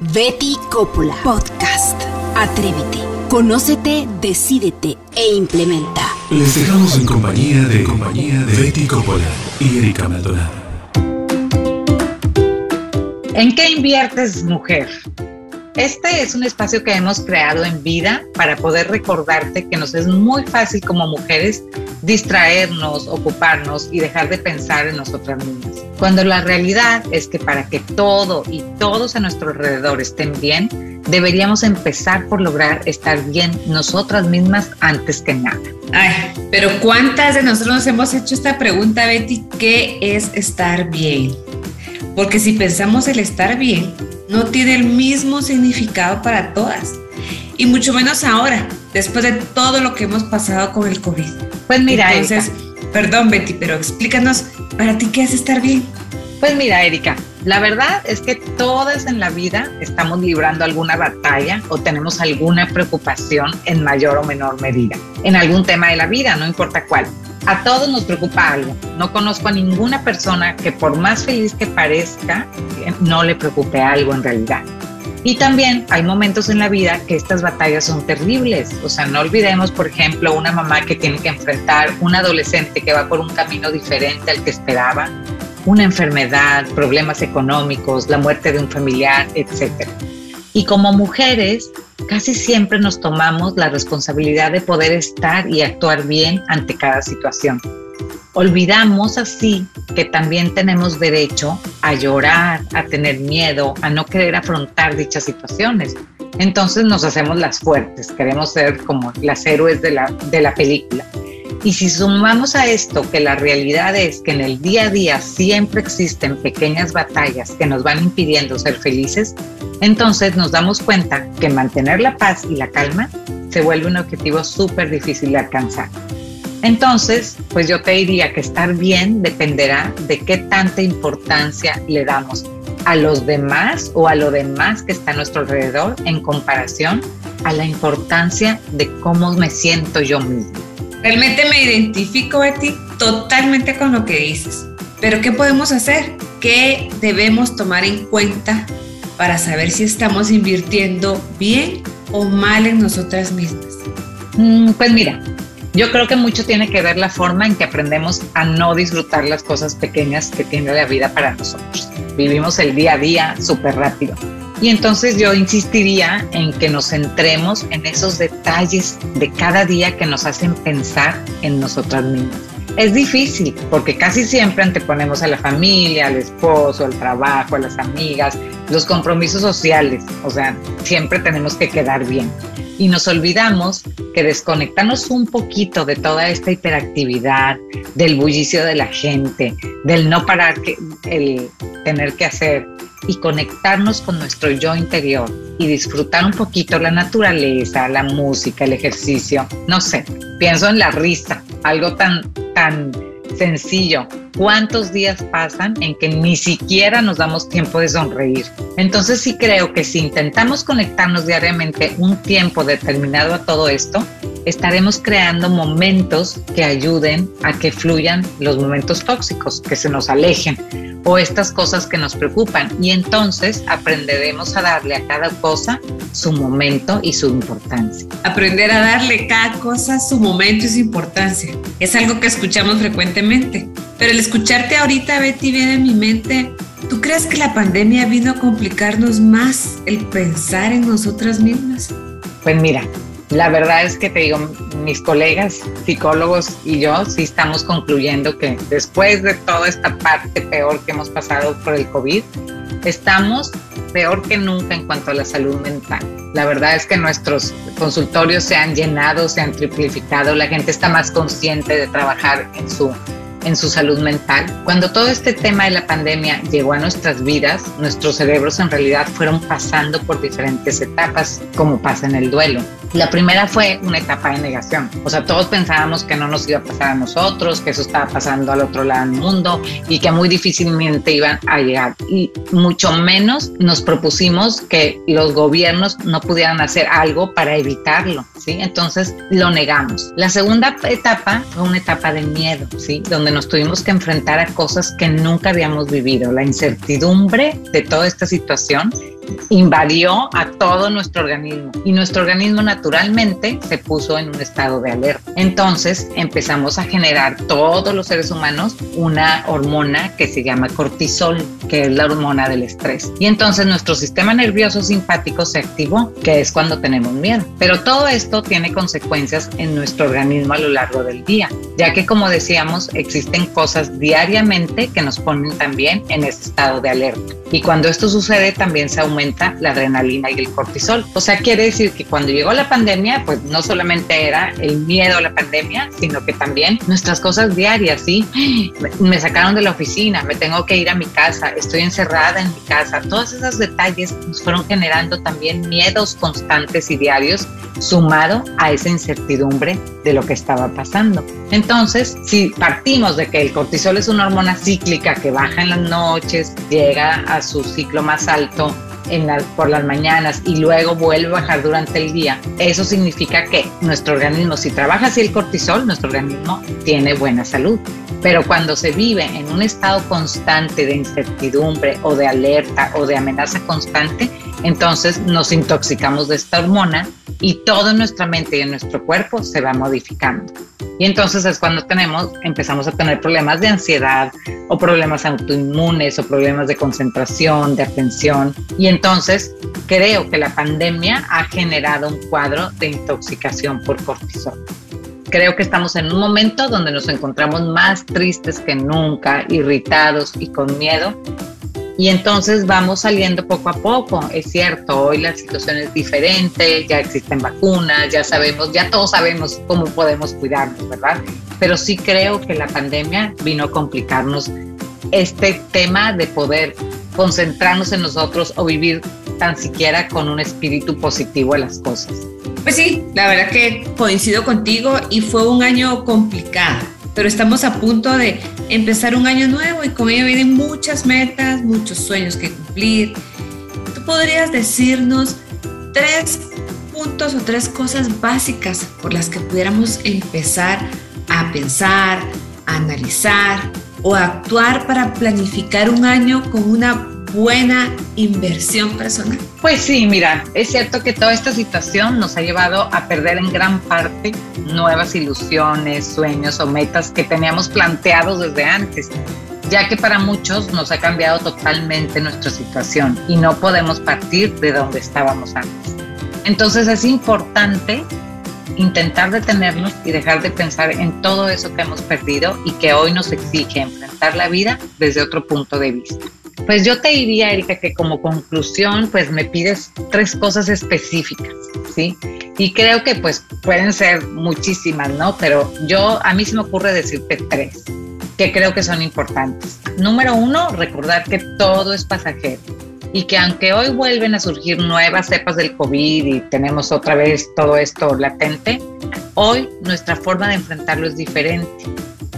Betty Coppola. Podcast. Atrévete. Conócete, decídete e implementa. Les dejamos en compañía de, compañía de Betty Coppola y Erika Maldonado. ¿En qué inviertes, mujer? Este es un espacio que hemos creado en vida para poder recordarte que nos es muy fácil como mujeres distraernos, ocuparnos y dejar de pensar en nosotras mismas. Cuando la realidad es que para que todo y todos a nuestro alrededor estén bien, deberíamos empezar por lograr estar bien nosotras mismas antes que nada. Ay, pero ¿cuántas de nosotros nos hemos hecho esta pregunta, Betty? ¿Qué es estar bien? Porque si pensamos el estar bien, no tiene el mismo significado para todas. Y mucho menos ahora, después de todo lo que hemos pasado con el COVID. Pues mira, Entonces, perdón Betty, pero explícanos, ¿para ti qué es estar bien? Pues mira, Erika, la verdad es que todas en la vida estamos librando alguna batalla o tenemos alguna preocupación en mayor o menor medida, en algún tema de la vida, no importa cuál. A todos nos preocupa algo. No conozco a ninguna persona que por más feliz que parezca, no le preocupe algo en realidad. Y también hay momentos en la vida que estas batallas son terribles. O sea, no olvidemos, por ejemplo, una mamá que tiene que enfrentar un adolescente que va por un camino diferente al que esperaba, una enfermedad, problemas económicos, la muerte de un familiar, etc. Y como mujeres, casi siempre nos tomamos la responsabilidad de poder estar y actuar bien ante cada situación. Olvidamos así que también tenemos derecho a llorar, a tener miedo, a no querer afrontar dichas situaciones. Entonces nos hacemos las fuertes, queremos ser como las héroes de la, de la película. Y si sumamos a esto que la realidad es que en el día a día siempre existen pequeñas batallas que nos van impidiendo ser felices, entonces nos damos cuenta que mantener la paz y la calma se vuelve un objetivo súper difícil de alcanzar. Entonces, pues yo te diría que estar bien dependerá de qué tanta importancia le damos a los demás o a lo demás que está a nuestro alrededor en comparación a la importancia de cómo me siento yo mismo. Realmente me identifico, Betty, totalmente con lo que dices. Pero ¿qué podemos hacer? ¿Qué debemos tomar en cuenta para saber si estamos invirtiendo bien o mal en nosotras mismas? Mm, pues mira, yo creo que mucho tiene que ver la forma en que aprendemos a no disfrutar las cosas pequeñas que tiene la vida para nosotros. Vivimos el día a día súper rápido. Y entonces yo insistiría en que nos centremos en esos detalles de cada día que nos hacen pensar en nosotras mismas. Es difícil porque casi siempre anteponemos a la familia, al esposo, al trabajo, a las amigas, los compromisos sociales. O sea, siempre tenemos que quedar bien y nos olvidamos que desconectarnos un poquito de toda esta hiperactividad, del bullicio de la gente, del no parar que, el tener que hacer y conectarnos con nuestro yo interior y disfrutar un poquito la naturaleza, la música, el ejercicio, no sé, pienso en la risa, algo tan tan sencillo. ¿Cuántos días pasan en que ni siquiera nos damos tiempo de sonreír? Entonces sí creo que si intentamos conectarnos diariamente un tiempo determinado a todo esto, estaremos creando momentos que ayuden a que fluyan los momentos tóxicos, que se nos alejen o estas cosas que nos preocupan. Y entonces aprenderemos a darle a cada cosa su momento y su importancia. Aprender a darle cada cosa su momento y su importancia. Es algo que escuchamos frecuentemente. Pero el escucharte ahorita, Betty, viene en mi mente. ¿Tú crees que la pandemia vino a complicarnos más el pensar en nosotras mismas? Pues mira, la verdad es que te digo, mis colegas psicólogos y yo sí estamos concluyendo que después de toda esta parte peor que hemos pasado por el COVID, estamos peor que nunca en cuanto a la salud mental. La verdad es que nuestros consultorios se han llenado, se han triplificado, la gente está más consciente de trabajar en su en su salud mental. Cuando todo este tema de la pandemia llegó a nuestras vidas, nuestros cerebros en realidad fueron pasando por diferentes etapas, como pasa en el duelo. La primera fue una etapa de negación. O sea, todos pensábamos que no nos iba a pasar a nosotros, que eso estaba pasando al otro lado del mundo y que muy difícilmente iban a llegar. Y mucho menos nos propusimos que los gobiernos no pudieran hacer algo para evitarlo, ¿sí? Entonces lo negamos. La segunda etapa fue una etapa de miedo, ¿sí? Donde nos tuvimos que enfrentar a cosas que nunca habíamos vivido. La incertidumbre de toda esta situación invadió a todo nuestro organismo y nuestro organismo naturalmente se puso en un estado de alerta. Entonces empezamos a generar todos los seres humanos una hormona que se llama cortisol, que es la hormona del estrés. Y entonces nuestro sistema nervioso simpático se activó, que es cuando tenemos miedo. Pero todo esto tiene consecuencias en nuestro organismo a lo largo del día, ya que como decíamos, existen cosas diariamente que nos ponen también en ese estado de alerta. Y cuando esto sucede también se aumenta la adrenalina y el cortisol. O sea, quiere decir que cuando llegó la pandemia, pues no solamente era el miedo a la pandemia, sino que también nuestras cosas diarias, ¿sí? Me sacaron de la oficina, me tengo que ir a mi casa, estoy encerrada en mi casa. Todos esos detalles nos fueron generando también miedos constantes y diarios sumado a esa incertidumbre de lo que estaba pasando. Entonces, si partimos de que el cortisol es una hormona cíclica que baja en las noches, llega a su ciclo más alto por las mañanas y luego vuelve a bajar durante el día, eso significa que nuestro organismo, si trabaja así el cortisol, nuestro organismo tiene buena salud. Pero cuando se vive en un estado constante de incertidumbre o de alerta o de amenaza constante, entonces nos intoxicamos de esta hormona y todo en nuestra mente y en nuestro cuerpo se va modificando. Y entonces es cuando tenemos, empezamos a tener problemas de ansiedad o problemas autoinmunes o problemas de concentración, de atención. Y entonces creo que la pandemia ha generado un cuadro de intoxicación por cortisol. Creo que estamos en un momento donde nos encontramos más tristes que nunca, irritados y con miedo y entonces vamos saliendo poco a poco. Es cierto, hoy la situación es diferente, ya existen vacunas, ya sabemos, ya todos sabemos cómo podemos cuidarnos, ¿verdad? Pero sí creo que la pandemia vino a complicarnos este tema de poder concentrarnos en nosotros o vivir tan siquiera con un espíritu positivo a las cosas. Pues sí, la verdad que coincido contigo y fue un año complicado pero estamos a punto de empezar un año nuevo y con ello vienen muchas metas, muchos sueños que cumplir. ¿Tú podrías decirnos tres puntos o tres cosas básicas por las que pudiéramos empezar a pensar, a analizar o a actuar para planificar un año con una buena inversión personal? Pues sí, mira, es cierto que toda esta situación nos ha llevado a perder en gran parte nuevas ilusiones, sueños o metas que teníamos planteados desde antes, ya que para muchos nos ha cambiado totalmente nuestra situación y no podemos partir de donde estábamos antes. Entonces es importante intentar detenernos y dejar de pensar en todo eso que hemos perdido y que hoy nos exige enfrentar la vida desde otro punto de vista. Pues yo te diría, Erika, que como conclusión, pues me pides tres cosas específicas, ¿sí? Y creo que pues pueden ser muchísimas, ¿no? Pero yo, a mí se me ocurre decirte tres que creo que son importantes. Número uno, recordar que todo es pasajero y que aunque hoy vuelven a surgir nuevas cepas del COVID y tenemos otra vez todo esto latente, hoy nuestra forma de enfrentarlo es diferente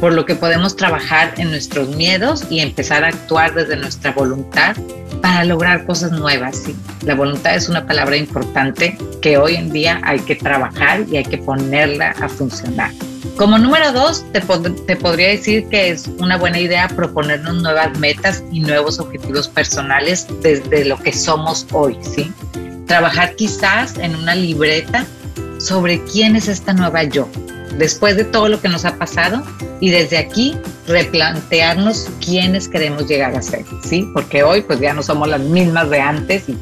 por lo que podemos trabajar en nuestros miedos y empezar a actuar desde nuestra voluntad para lograr cosas nuevas. ¿sí? La voluntad es una palabra importante que hoy en día hay que trabajar y hay que ponerla a funcionar. Como número dos, te, te, podría decir que es una buena idea proponernos nuevas metas y nuevos objetivos personales desde lo que somos hoy, ¿sí? Trabajar quizás en una libreta sobre quién es esta nueva yo, después de todo lo que nos ha pasado y desde aquí replantearnos quiénes queremos llegar a ser, ¿sí? Porque hoy pues ya no somos las mismas de antes y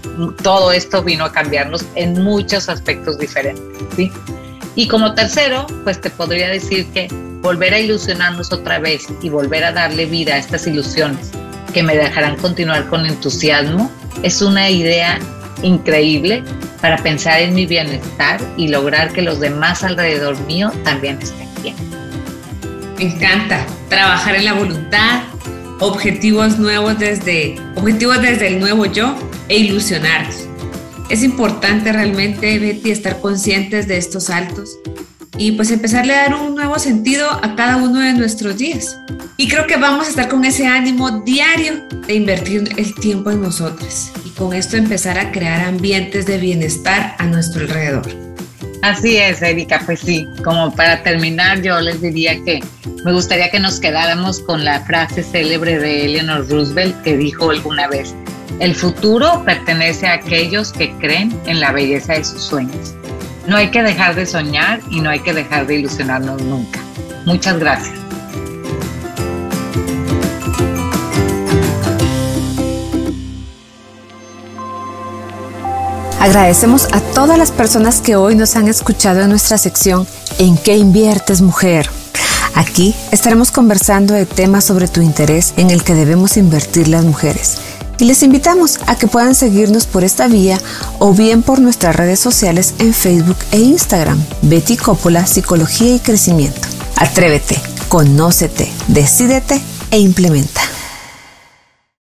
todo esto vino a cambiarnos en muchos aspectos diferentes, ¿sí? Y como tercero, pues te podría decir que volver a ilusionarnos otra vez y volver a darle vida a estas ilusiones que me dejarán continuar con entusiasmo es una idea increíble para pensar en mi bienestar y lograr que los demás alrededor mío también estén bien. Me encanta trabajar en la voluntad, objetivos nuevos desde objetivos desde el nuevo yo e ilusionarnos. Es importante realmente, Betty, estar conscientes de estos saltos y pues empezarle a dar un nuevo sentido a cada uno de nuestros días. Y creo que vamos a estar con ese ánimo diario de invertir el tiempo en nosotros y con esto empezar a crear ambientes de bienestar a nuestro alrededor. Así es, Erika, pues sí, como para terminar yo les diría que me gustaría que nos quedáramos con la frase célebre de Eleanor Roosevelt que dijo alguna vez, El futuro pertenece a aquellos que creen en la belleza de sus sueños. No hay que dejar de soñar y no hay que dejar de ilusionarnos nunca. Muchas gracias. Agradecemos a todas las personas que hoy nos han escuchado en nuestra sección ¿En qué inviertes mujer? Aquí estaremos conversando de temas sobre tu interés en el que debemos invertir las mujeres. Y les invitamos a que puedan seguirnos por esta vía o bien por nuestras redes sociales en Facebook e Instagram. Betty Coppola, Psicología y Crecimiento. Atrévete, conócete, decídete e implementa.